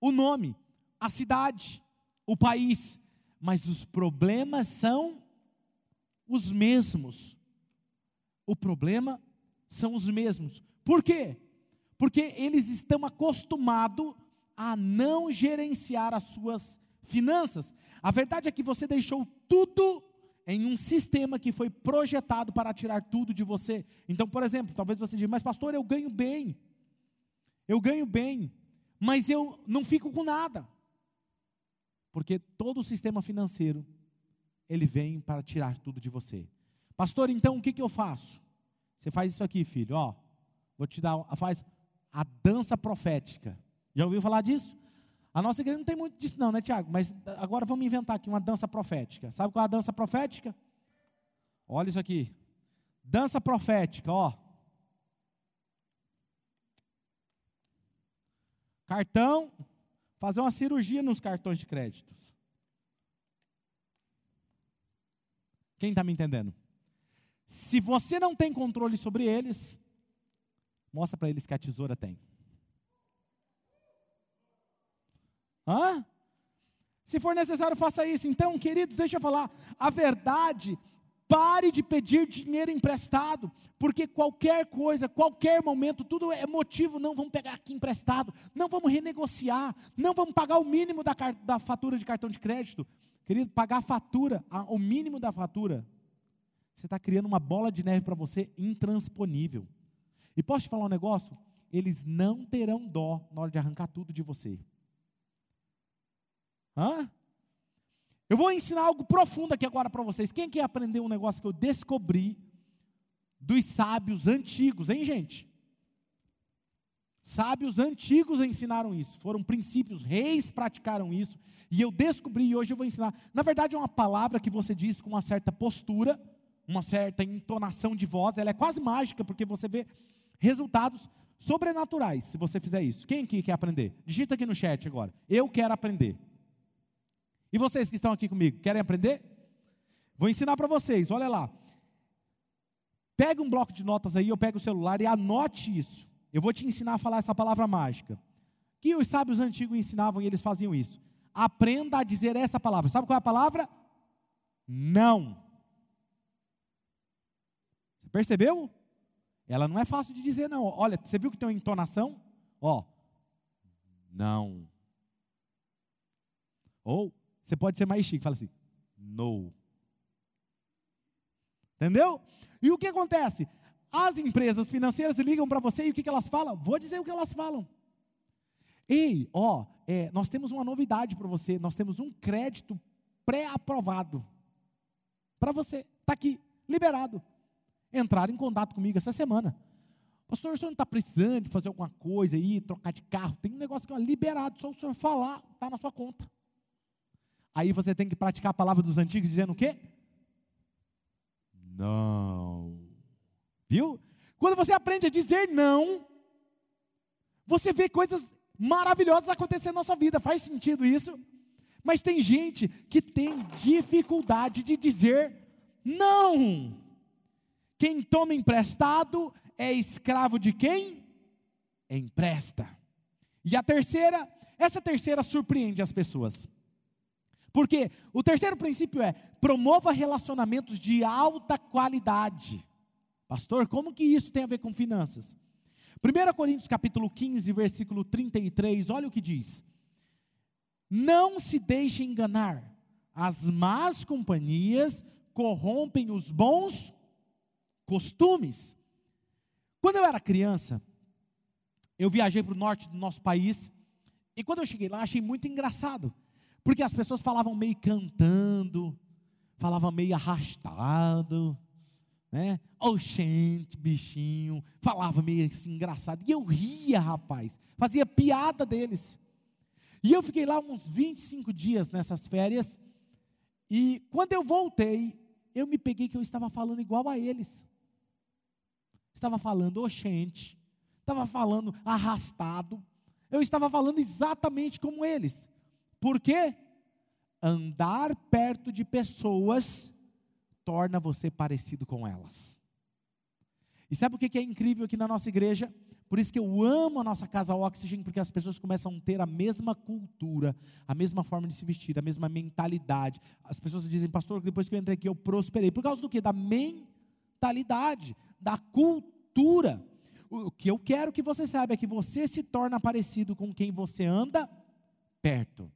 O nome, a cidade, o país. Mas os problemas são os mesmos. O problema são os mesmos. Por quê? Porque eles estão acostumados a não gerenciar as suas finanças. A verdade é que você deixou tudo em um sistema que foi projetado para tirar tudo de você. Então, por exemplo, talvez você diga, mas pastor, eu ganho bem. Eu ganho bem, mas eu não fico com nada. Porque todo o sistema financeiro, ele vem para tirar tudo de você. Pastor, então o que, que eu faço? Você faz isso aqui, filho, ó. Vou te dar, faz a dança profética. Já ouviu falar disso? A nossa igreja não tem muito disso, não, né, Tiago? Mas agora vamos inventar aqui uma dança profética. Sabe qual é a dança profética? Olha isso aqui. Dança profética, ó. Cartão, fazer uma cirurgia nos cartões de créditos. Quem está me entendendo? Se você não tem controle sobre eles, mostra para eles que a tesoura tem. Hã? Se for necessário, faça isso. Então, queridos, deixa eu falar. A verdade, pare de pedir dinheiro emprestado, porque qualquer coisa, qualquer momento, tudo é motivo. Não vamos pegar aqui emprestado, não vamos renegociar, não vamos pagar o mínimo da, da fatura de cartão de crédito. Querido, pagar a fatura, a, o mínimo da fatura, você está criando uma bola de neve para você intransponível. E posso te falar um negócio? Eles não terão dó na hora de arrancar tudo de você. Hã? Eu vou ensinar algo profundo aqui agora para vocês. Quem quer aprender um negócio que eu descobri dos sábios antigos, hein, gente? Sábios antigos ensinaram isso, foram princípios, reis praticaram isso, e eu descobri e hoje eu vou ensinar. Na verdade, é uma palavra que você diz com uma certa postura, uma certa entonação de voz, ela é quase mágica, porque você vê resultados sobrenaturais se você fizer isso. Quem aqui quer aprender? Digita aqui no chat agora. Eu quero aprender. E vocês que estão aqui comigo, querem aprender? Vou ensinar para vocês, olha lá. Pega um bloco de notas aí, eu pego o celular e anote isso. Eu vou te ensinar a falar essa palavra mágica. Que os sábios antigos ensinavam e eles faziam isso. Aprenda a dizer essa palavra. Sabe qual é a palavra? Não. Percebeu? Ela não é fácil de dizer, não. Olha, você viu que tem uma entonação? Ó, não. Ou você pode ser mais chique, fala assim: no. Entendeu? E o que acontece? As empresas financeiras ligam para você e o que, que elas falam? Vou dizer o que elas falam. Ei, ó, é, nós temos uma novidade para você. Nós temos um crédito pré-aprovado para você. Está aqui, liberado. Entraram em contato comigo essa semana. Pastor, o senhor não está precisando de fazer alguma coisa aí, trocar de carro? Tem um negócio que é liberado, só o senhor falar, está na sua conta. Aí você tem que praticar a palavra dos antigos dizendo o quê? Não. Viu? Quando você aprende a dizer não, você vê coisas maravilhosas acontecendo na sua vida. Faz sentido isso? Mas tem gente que tem dificuldade de dizer não. Quem toma emprestado é escravo de quem? Empresta. E a terceira, essa terceira surpreende as pessoas. Porque o terceiro princípio é promova relacionamentos de alta qualidade. Pastor, como que isso tem a ver com finanças? 1 Coríntios capítulo 15, versículo 33, olha o que diz. Não se deixe enganar, as más companhias corrompem os bons costumes. Quando eu era criança, eu viajei para o norte do nosso país, e quando eu cheguei lá, achei muito engraçado Porque as pessoas falavam meio cantando, falavam meio arrastado, né? Oxente, bichinho, falava meio assim engraçado. E eu ria, rapaz, fazia piada deles. E eu fiquei lá uns 25 dias nessas férias, e quando eu voltei, eu me peguei que eu estava falando igual a eles. Estava falando oxente, estava falando arrastado, eu estava falando exatamente como eles. Por quê? Andar perto de pessoas torna você parecido com elas. E sabe o que é incrível aqui na nossa igreja? Por isso que eu amo a nossa casa Oxygen, porque as pessoas começam a ter a mesma cultura, a mesma forma de se vestir, a mesma mentalidade. As pessoas dizem, pastor, depois que eu entrei aqui eu prosperei. Por causa do que? Da mentalidade, da cultura. O que eu quero que você saiba é que você se torna parecido com quem você anda perto.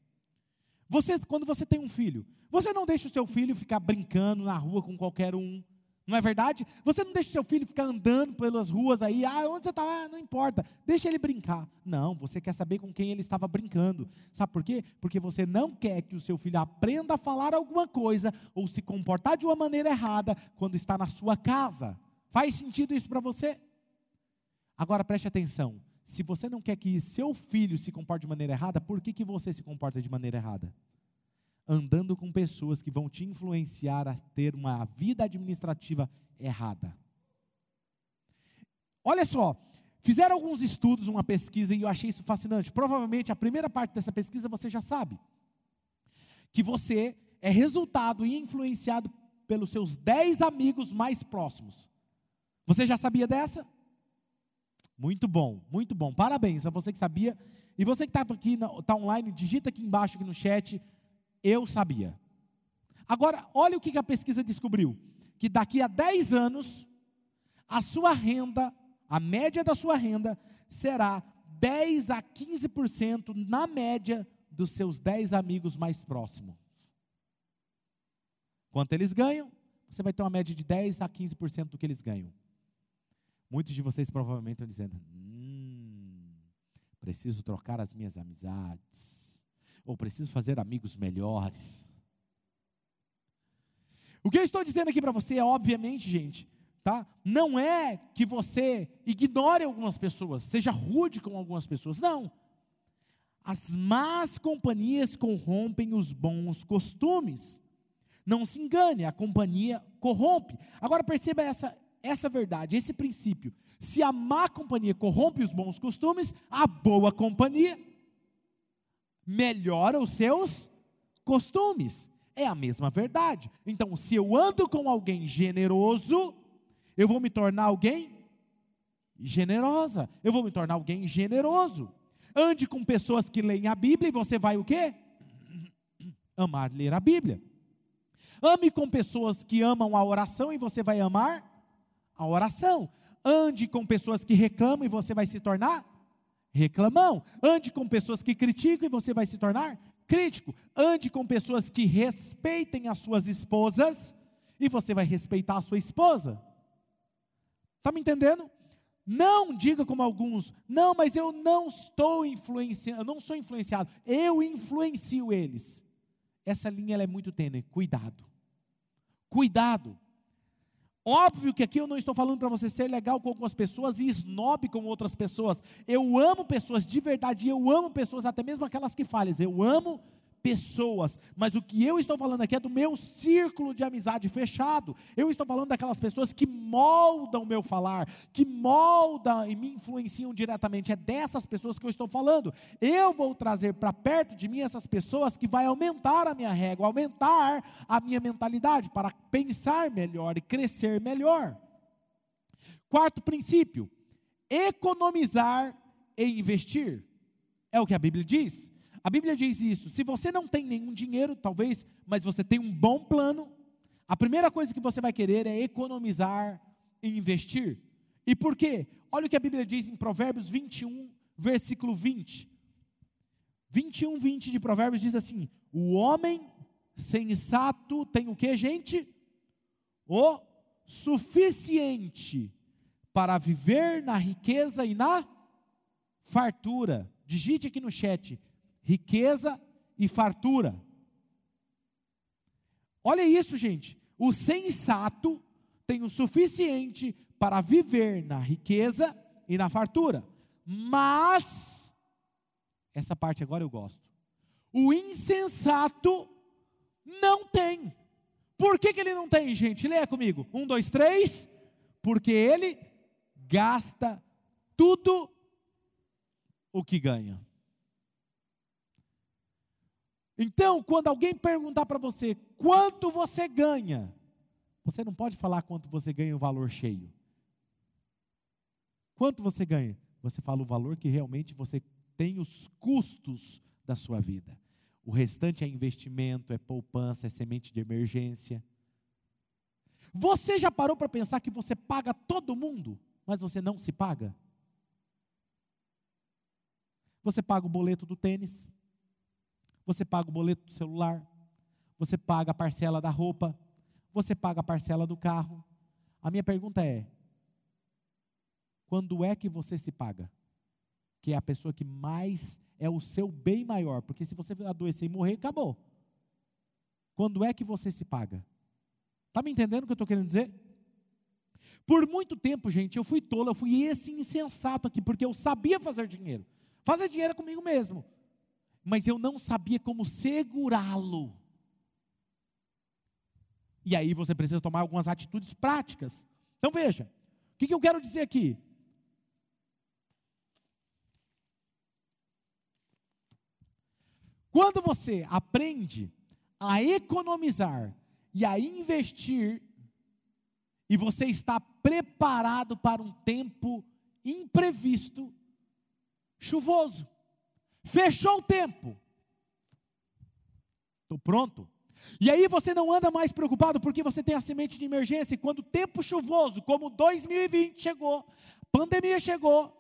Você, quando você tem um filho, você não deixa o seu filho ficar brincando na rua com qualquer um. Não é verdade? Você não deixa o seu filho ficar andando pelas ruas aí, ah, onde você está? Ah, não importa, deixa ele brincar. Não, você quer saber com quem ele estava brincando. Sabe por quê? Porque você não quer que o seu filho aprenda a falar alguma coisa ou se comportar de uma maneira errada quando está na sua casa. Faz sentido isso para você? Agora preste atenção. Se você não quer que seu filho se comporte de maneira errada, por que, que você se comporta de maneira errada? Andando com pessoas que vão te influenciar a ter uma vida administrativa errada. Olha só, fizeram alguns estudos, uma pesquisa, e eu achei isso fascinante. Provavelmente a primeira parte dessa pesquisa você já sabe. Que você é resultado e influenciado pelos seus 10 amigos mais próximos. Você já sabia dessa? Muito bom, muito bom. Parabéns a você que sabia. E você que está aqui, está online, digita aqui embaixo aqui no chat. Eu sabia. Agora, olha o que a pesquisa descobriu: que daqui a 10 anos, a sua renda, a média da sua renda, será 10 a 15% na média dos seus 10 amigos mais próximos. Quanto eles ganham? Você vai ter uma média de 10 a 15% do que eles ganham. Muitos de vocês provavelmente estão dizendo: hum, preciso trocar as minhas amizades, ou preciso fazer amigos melhores. O que eu estou dizendo aqui para você é, obviamente, gente, tá? Não é que você ignore algumas pessoas, seja rude com algumas pessoas, não. As más companhias corrompem os bons costumes. Não se engane, a companhia corrompe. Agora perceba essa essa verdade, esse princípio. Se a má companhia corrompe os bons costumes, a boa companhia melhora os seus costumes. É a mesma verdade. Então, se eu ando com alguém generoso, eu vou me tornar alguém generosa. Eu vou me tornar alguém generoso. Ande com pessoas que leem a Bíblia e você vai o quê? Amar ler a Bíblia. Ame com pessoas que amam a oração e você vai amar a oração. Ande com pessoas que reclamam e você vai se tornar reclamão. Ande com pessoas que criticam e você vai se tornar crítico. Ande com pessoas que respeitem as suas esposas e você vai respeitar a sua esposa. Está me entendendo? Não diga como alguns, não, mas eu não estou influenciando, não sou influenciado, eu influencio eles. Essa linha é muito tênue, cuidado. Cuidado. Óbvio que aqui eu não estou falando para você ser legal com algumas pessoas e snob com outras pessoas. Eu amo pessoas de verdade, eu amo pessoas, até mesmo aquelas que falham. Eu amo pessoas, mas o que eu estou falando aqui é do meu círculo de amizade fechado. Eu estou falando daquelas pessoas que moldam o meu falar, que moldam e me influenciam diretamente. É dessas pessoas que eu estou falando. Eu vou trazer para perto de mim essas pessoas que vai aumentar a minha régua, aumentar a minha mentalidade para pensar melhor e crescer melhor. Quarto princípio: economizar e investir. É o que a Bíblia diz. A Bíblia diz isso. Se você não tem nenhum dinheiro, talvez, mas você tem um bom plano, a primeira coisa que você vai querer é economizar e investir. E por quê? Olha o que a Bíblia diz em Provérbios 21, versículo 20. 21, 20 de Provérbios diz assim: O homem sensato tem o que, gente? O suficiente para viver na riqueza e na fartura. Digite aqui no chat: riqueza e fartura. Olha isso, gente. O sensato tem o suficiente para viver na riqueza e na fartura. Mas, essa parte agora eu gosto. O insensato não tem. Por que, que ele não tem, gente? Leia comigo. Um, dois, três. Porque ele gasta tudo o que ganha. Então, quando alguém perguntar para você quanto você ganha, você não pode falar quanto você ganha o valor cheio. Quanto você ganha? Você fala o valor que realmente você tem os custos da sua vida. O restante é investimento, é poupança, é semente de emergência. Você já parou para pensar que você paga todo mundo, mas você não se paga? Você paga o boleto do tênis, você paga o boleto do celular, você paga a parcela da roupa, você paga a parcela do carro. A minha pergunta é: quando é que você se paga? Que é a pessoa que mais é o seu bem maior, porque se você adoecer e morrer, acabou. Quando é que você se paga? Está me entendendo o que eu estou querendo dizer? Por muito tempo, gente, eu fui tolo, eu fui esse insensato aqui, porque eu sabia fazer dinheiro. Fazer dinheiro é comigo mesmo. Mas eu não sabia como segurá-lo. E aí você precisa tomar algumas atitudes práticas. Então veja, o que, eu quero dizer aqui? Quando você aprende a economizar e a investir, e você está preparado para um tempo imprevisto, chuvoso, fechou o tempo, estou pronto. E aí você não anda mais preocupado porque você tem a semente de emergência. E quando o tempo chuvoso, como 2020 chegou, pandemia chegou,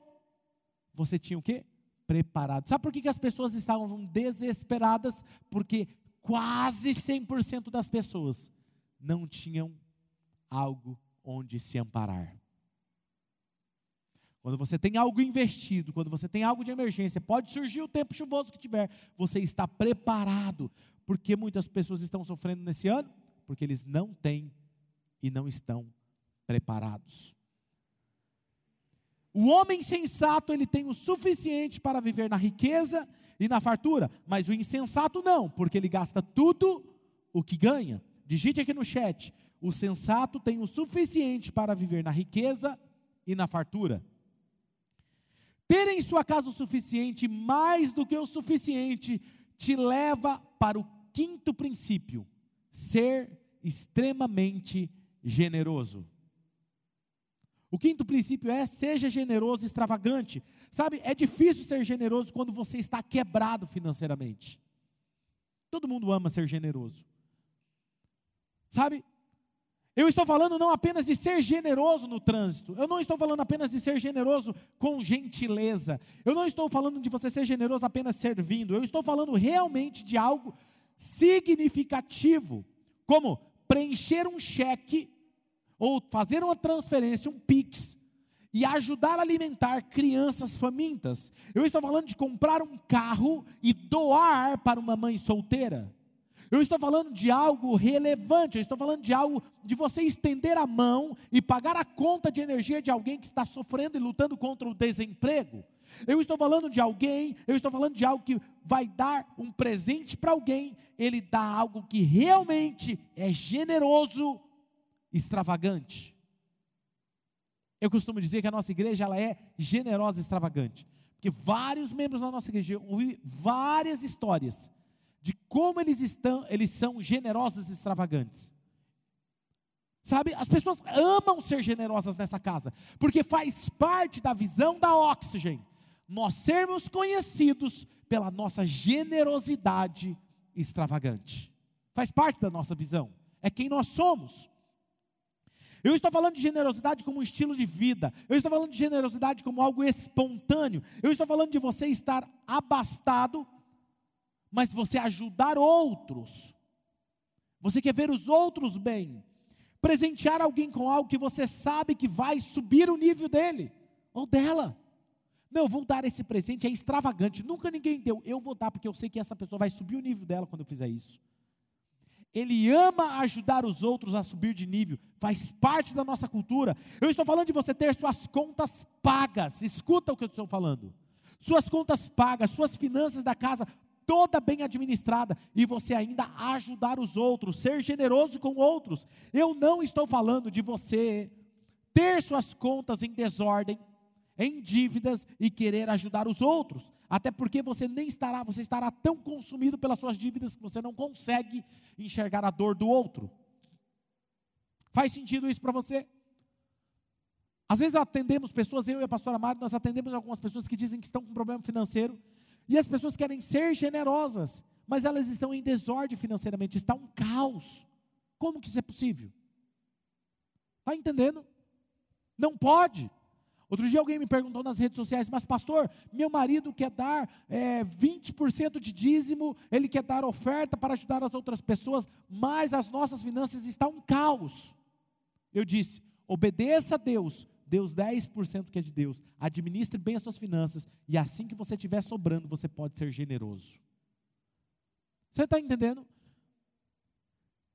você tinha o quê? preparado. Sabe por que, que as pessoas estavam desesperadas? Porque quase 100% das pessoas não tinham algo onde se amparar. Quando você tem algo investido, quando você tem algo de emergência, pode surgir o tempo chuvoso que tiver, você está preparado. Porque muitas pessoas estão sofrendo nesse ano? Porque eles não têm e não estão preparados. O homem sensato, ele tem o suficiente para viver na riqueza e na fartura, mas o insensato não, porque ele gasta tudo o que ganha. Digite aqui no chat: o sensato tem o suficiente para viver na riqueza e na fartura. Ter em sua casa o suficiente, mais do que o suficiente, te leva para o quinto princípio: ser extremamente generoso. O quinto princípio é: seja generoso extravagante. Sabe, é difícil ser generoso quando você está quebrado financeiramente. Todo mundo ama ser generoso. Sabe, eu estou falando não apenas de ser generoso no trânsito, eu não estou falando apenas de ser generoso com gentileza, eu não estou falando de você ser generoso apenas servindo, eu estou falando realmente de algo significativo, como preencher um cheque ou fazer uma transferência, um Pix, e ajudar a alimentar crianças famintas. Eu estou falando de comprar um carro e doar para uma mãe solteira. Eu estou falando de algo relevante, eu estou falando de algo de você estender a mão e pagar a conta de energia de alguém que está sofrendo e lutando contra o desemprego. Eu estou falando de alguém, eu estou falando de algo que vai dar um presente para alguém, ele dá algo que realmente é generoso extravagante. Eu costumo dizer que a nossa igreja ela é generosa e extravagante. Porque vários membros da nossa igreja ouvi várias histórias de como eles estão, eles são generosos e extravagantes. Sabe, as pessoas amam ser generosas nessa casa, porque faz parte da visão da Oxygen, nós sermos conhecidos pela nossa generosidade extravagante. Faz parte da nossa visão, é quem nós somos. Eu estou falando de generosidade como um estilo de vida. Eu estou falando de generosidade como algo espontâneo. Eu estou falando de você estar abastado, mas você ajudar outros. Você quer ver os outros bem. Presentear alguém com algo que você sabe que vai subir o nível dele ou dela. Não, eu vou dar esse presente, é extravagante, nunca ninguém deu. Eu vou dar, porque eu sei que essa pessoa vai subir o nível dela quando eu fizer isso. Ele ama ajudar os outros a subir de nível, faz parte da nossa cultura. Eu estou falando de você ter suas contas pagas, escuta o que eu estou falando. Suas contas pagas, suas finanças da casa toda bem administrada e você ainda ajudar os outros, ser generoso com outros. Eu não estou falando de você ter suas contas em desordem, em dívidas e querer ajudar os outros. Até porque você nem estará, você estará tão consumido pelas suas dívidas que você não consegue enxergar a dor do outro. Faz sentido isso para você? Às vezes atendemos pessoas, eu e a pastora Mari, nós atendemos algumas pessoas que dizem que estão com problema financeiro, e as pessoas querem ser generosas, mas elas estão em desordem financeiramente, está um caos. Como que isso é possível? Está entendendo? Não pode. Outro dia alguém me perguntou nas redes sociais, mas pastor, meu marido quer dar é, 20% de dízimo, ele quer dar oferta para ajudar as outras pessoas, mas as nossas finanças estão um caos. Eu disse, obedeça a Deus, Deus 10% que é de Deus, administre bem as suas finanças, e assim que você estiver sobrando, você pode ser generoso. Você está entendendo?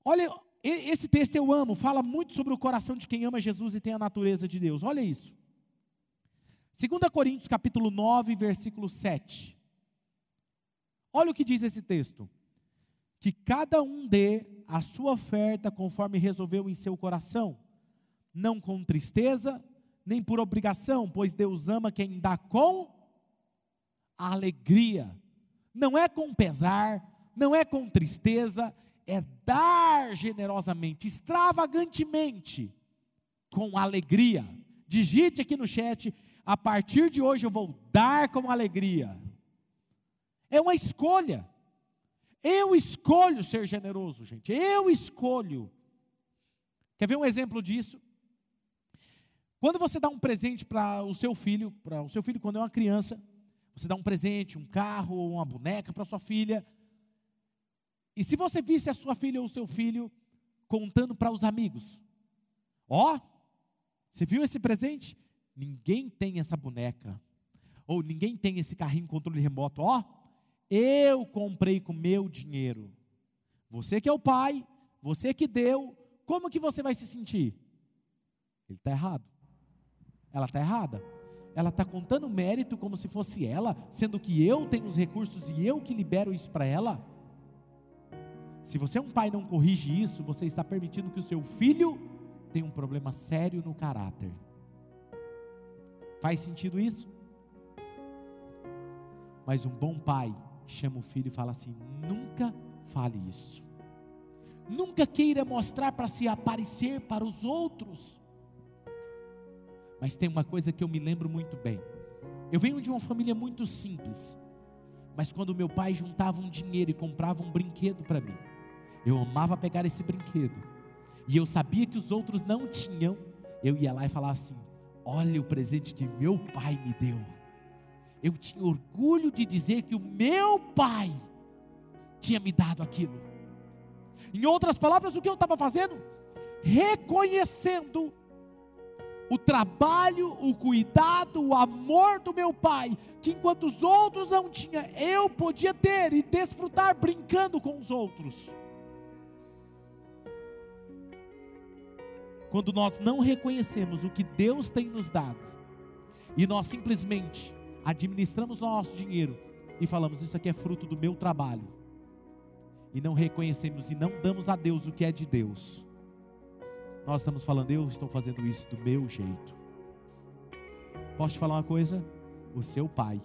Olha, esse texto eu amo, fala muito sobre o coração de quem ama Jesus e tem a natureza de Deus. Olha isso. 2 Coríntios capítulo 9, versículo 7. Olha o que diz esse texto. Que cada um dê a sua oferta conforme resolveu em seu coração, não com tristeza, nem por obrigação, pois Deus ama quem dá com alegria. Não é com pesar, não é com tristeza, é dar generosamente, extravagantemente, com alegria. Digite aqui no chat, a partir de hoje eu vou dar com alegria. É uma escolha. Eu escolho ser generoso, gente. Eu escolho. Quer ver um exemplo disso? Quando você dá um presente para o seu filho, para o seu filho quando é uma criança, você dá um presente, um carro ou uma boneca para sua filha. E se você visse a sua filha ou o seu filho contando para os amigos, ó, oh, você viu esse presente? Ninguém tem essa boneca. Ou ninguém tem esse carrinho controle remoto. Ó, oh, eu comprei com meu dinheiro. Você que é o pai, você que deu, como que você vai se sentir? Ele está errado. Ela está errada. Ela está contando mérito como se fosse ela, sendo que eu tenho os recursos e eu que libero isso para ela. Se você é um pai não corrige isso, você está permitindo que o seu filho tenha um problema sério no caráter. Faz sentido isso? Mas um bom pai chama o filho e fala assim: nunca fale isso. Nunca queira mostrar para se aparecer para os outros. Mas tem uma coisa que eu me lembro muito bem. Eu venho de uma família muito simples. Mas quando meu pai juntava um dinheiro e comprava um brinquedo para mim, eu amava pegar esse brinquedo. E eu sabia que os outros não tinham. Eu ia lá e falava assim: Olha o presente que meu pai me deu. Eu tinha orgulho de dizer que o meu pai tinha me dado aquilo. Em outras palavras, o que eu estava fazendo? Reconhecendo o trabalho, o cuidado, o amor do meu pai, que enquanto os outros não tinham, eu podia ter e desfrutar brincando com os outros. quando nós não reconhecemos o que Deus tem nos dado, e nós simplesmente administramos nosso dinheiro e falamos: Isso aqui é fruto do meu trabalho, e não reconhecemos e não damos a Deus o que é de Deus, nós estamos falando: Eu estou fazendo isso do meu jeito. Posso te falar uma coisa? O seu pai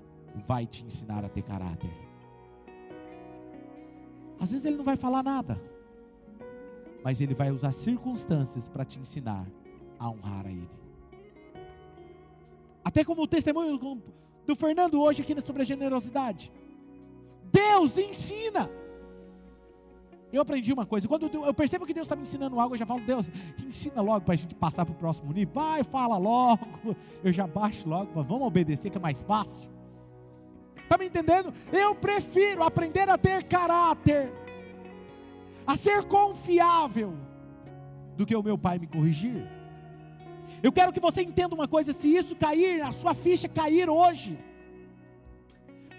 vai te ensinar a ter caráter. Às vezes ele não vai falar nada mas Ele vai usar circunstâncias para te ensinar a honrar a Ele. Até como o testemunho do Fernando hoje aqui sobre a generosidade. Deus ensina. Eu aprendi uma coisa, quando eu percebo que Deus está me ensinando algo, eu já falo, Deus, ensina logo para a gente passar para o próximo nível. Vai, fala logo. Eu já baixo logo, vamos obedecer que é mais fácil. Está me entendendo? Eu prefiro aprender a ter caráter a ser confiável do que o meu pai me corrigir. Eu quero que você entenda uma coisa: se isso cair, a sua ficha cair hoje,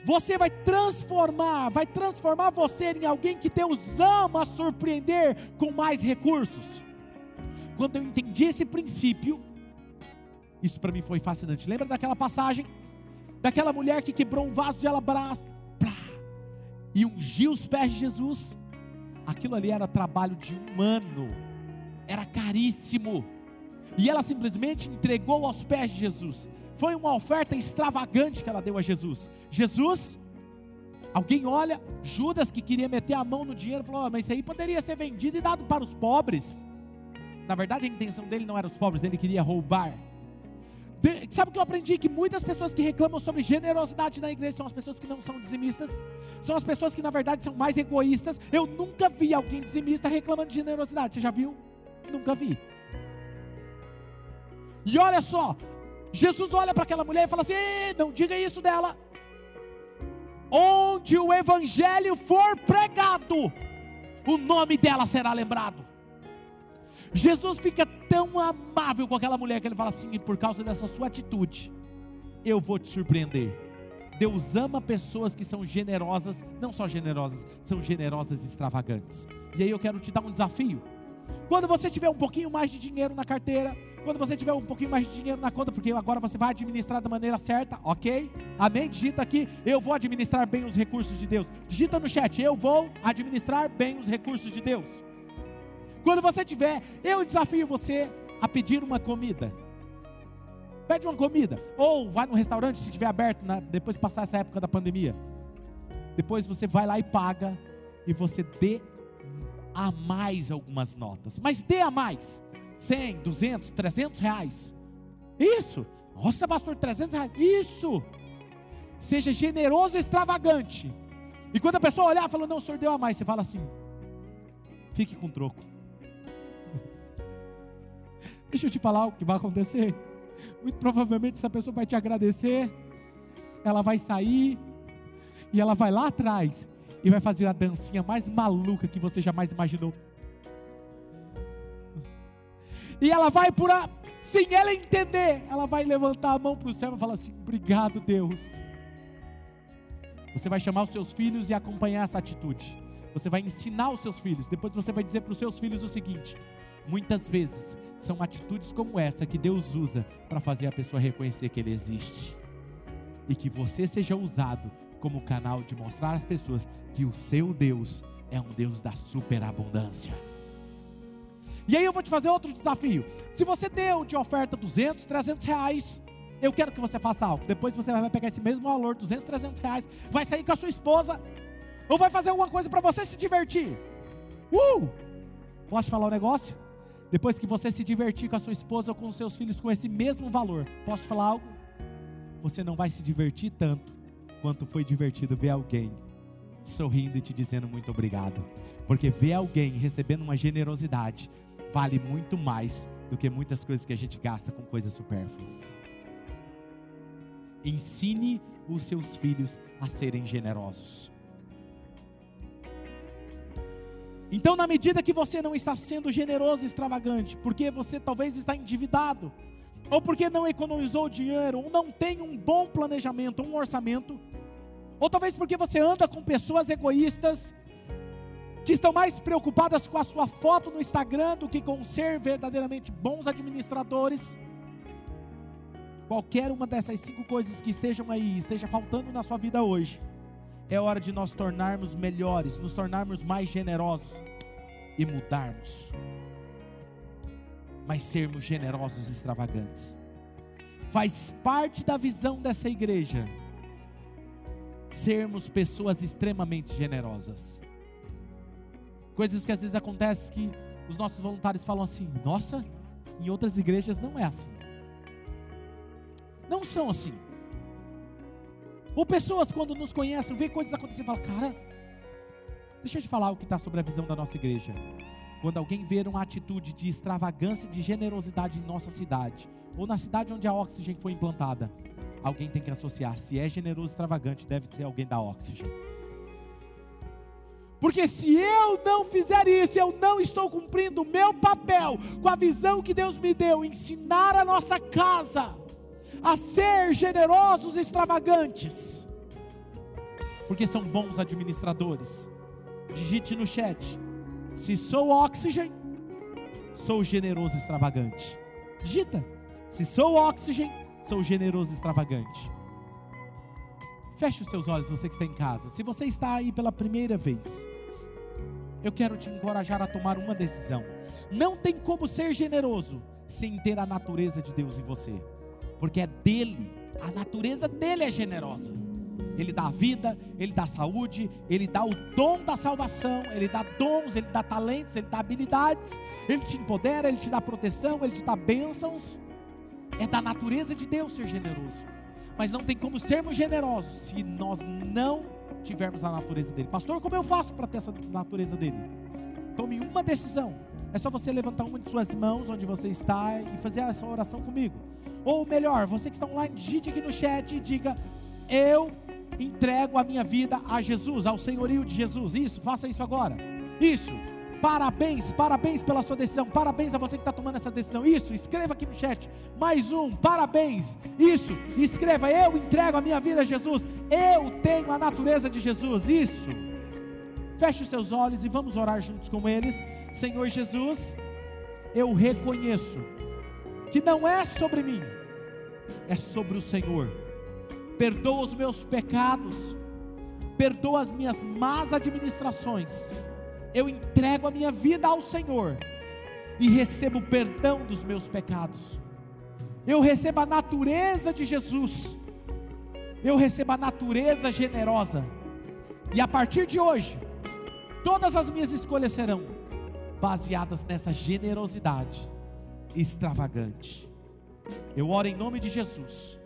você vai transformar, vai transformar você em alguém que Deus ama surpreender com mais recursos. Quando eu entendi esse princípio, isso para mim foi fascinante. Lembra daquela passagem? Daquela mulher que quebrou um vaso de alabastro e ungiu os pés de Jesus? Aquilo ali era trabalho de um ano, era caríssimo. E ela simplesmente entregou aos pés de Jesus. Foi uma oferta extravagante que ela deu a Jesus. Jesus, alguém olha, Judas que queria meter a mão no dinheiro, falou: oh, Mas isso aí poderia ser vendido e dado para os pobres. Na verdade, a intenção dele não era os pobres, ele queria roubar. De, sabe o que eu aprendi? Que muitas pessoas que reclamam sobre generosidade na igreja são as pessoas que não são dizimistas, são as pessoas que na verdade são mais egoístas. Eu nunca vi alguém dizimista reclamando de generosidade. Você já viu? Nunca vi. E olha só, Jesus olha para aquela mulher e fala assim: não diga isso dela. Onde o evangelho for pregado, o nome dela será lembrado. Jesus fica tão amável com aquela mulher que ele fala assim: por causa dessa sua atitude, eu vou te surpreender. Deus ama pessoas que são generosas, não só generosas, são generosas e extravagantes. E aí eu quero te dar um desafio. Quando você tiver um pouquinho mais de dinheiro na carteira, quando você tiver um pouquinho mais de dinheiro na conta, porque agora você vai administrar da maneira certa, ok? Amém? Digita aqui, eu vou administrar bem os recursos de Deus. Digita no chat, eu vou administrar bem os recursos de Deus. Quando você tiver, eu desafio você a pedir uma comida. Pede uma comida. Ou vai no restaurante se estiver aberto, né, depois de passar essa época da pandemia. Depois você vai lá e paga. E você dê a mais algumas notas. Mas dê a mais. 100, 200, 300 reais. Isso. Nossa, pastor, 300 reais. Isso. Seja generoso e extravagante. E quando a pessoa olhar e falar, não, o senhor deu a mais, você fala assim: fique com troco. Deixa eu te falar o que vai acontecer. Muito provavelmente essa pessoa vai te agradecer. Ela vai sair e ela vai lá atrás e vai fazer a dancinha mais maluca que você jamais imaginou. E ela vai por a, sem ela entender, ela vai levantar a mão para o céu e falar assim: "Obrigado, Deus". Você vai chamar os seus filhos e acompanhar essa atitude. Você vai ensinar os seus filhos. Depois você vai dizer para os seus filhos o seguinte: muitas vezes são atitudes como essa que Deus usa para fazer a pessoa reconhecer que Ele existe. E que você seja usado como canal de mostrar às pessoas que o seu Deus é um Deus da superabundância. E aí eu vou te fazer outro desafio. Se você deu de oferta 200, 300 reais, eu quero que você faça algo. Depois você vai pegar esse mesmo valor, 200, 300 reais, vai sair com a sua esposa, ou vai fazer alguma coisa para você se divertir. Uh! Posso te falar um negócio? Depois que você se divertir com a sua esposa ou com os seus filhos com esse mesmo valor, posso te falar algo? Você não vai se divertir tanto quanto foi divertido ver alguém sorrindo e te dizendo muito obrigado. Porque ver alguém recebendo uma generosidade vale muito mais do que muitas coisas que a gente gasta com coisas supérfluas. Ensine os seus filhos a serem generosos. Então, na medida que você não está sendo generoso e extravagante, porque você talvez está endividado, ou porque não economizou dinheiro, ou não tem um bom planejamento, um orçamento, ou talvez porque você anda com pessoas egoístas que estão mais preocupadas com a sua foto no Instagram do que com ser verdadeiramente bons administradores. Qualquer uma dessas cinco coisas que estejam aí, esteja faltando na sua vida hoje, é hora de nós tornarmos melhores, nos tornarmos mais generosos e mudarmos, mas sermos generosos e extravagantes. Faz parte da visão dessa igreja sermos pessoas extremamente generosas. Coisas que às vezes acontecem que os nossos voluntários falam assim: nossa, em outras igrejas não é assim. Não são assim. Ou pessoas, quando nos conhecem, vê coisas acontecendo e falam: cara, deixa eu te falar o que está sobre a visão da nossa igreja. Quando alguém ver uma atitude de extravagância e de generosidade em nossa cidade, ou na cidade onde a Oxygen foi implantada, alguém tem que associar. Se é generoso e extravagante, deve ser alguém da Oxygen. Porque se eu não fizer isso, eu não estou cumprindo o meu papel com a visão que Deus me deu, ensinar a nossa casa a ser generosos e extravagantes. Porque são bons administradores. Digite no chat: se sou oxigênio, sou generoso e extravagante. Digita: se sou oxigênio, sou generoso e extravagante. Feche os seus olhos, você que está em casa. Se você está aí pela primeira vez, eu quero te encorajar a tomar uma decisão. Não tem como ser generoso sem ter a natureza de Deus em você, porque é dele, a natureza dele é generosa. Ele dá vida, ele dá saúde, ele dá o dom da salvação, ele dá dons, ele dá talentos, ele dá habilidades, ele te empodera, ele te dá proteção, ele te dá bênçãos. É da natureza de Deus ser generoso mas não tem como sermos generosos se nós não tivermos a natureza dele. Pastor, como eu faço para ter essa natureza dele? Tome uma decisão. É só você levantar uma de suas mãos onde você está e fazer essa oração comigo. Ou melhor, você que está online, digite aqui no chat e diga: Eu entrego a minha vida a Jesus, ao senhorio de Jesus. Isso, faça isso agora. Isso. Parabéns, parabéns pela sua decisão. Parabéns a você que está tomando essa decisão. Isso, escreva aqui no chat. Mais um, parabéns. Isso, escreva. Eu entrego a minha vida a Jesus. Eu tenho a natureza de Jesus. Isso. Feche os seus olhos e vamos orar juntos com eles. Senhor Jesus, eu reconheço que não é sobre mim, é sobre o Senhor. Perdoa os meus pecados, perdoa as minhas más administrações eu entrego a minha vida ao Senhor e recebo o perdão dos meus pecados. Eu recebo a natureza de Jesus. Eu recebo a natureza generosa. E a partir de hoje, todas as minhas escolhas serão baseadas nessa generosidade extravagante. Eu oro em nome de Jesus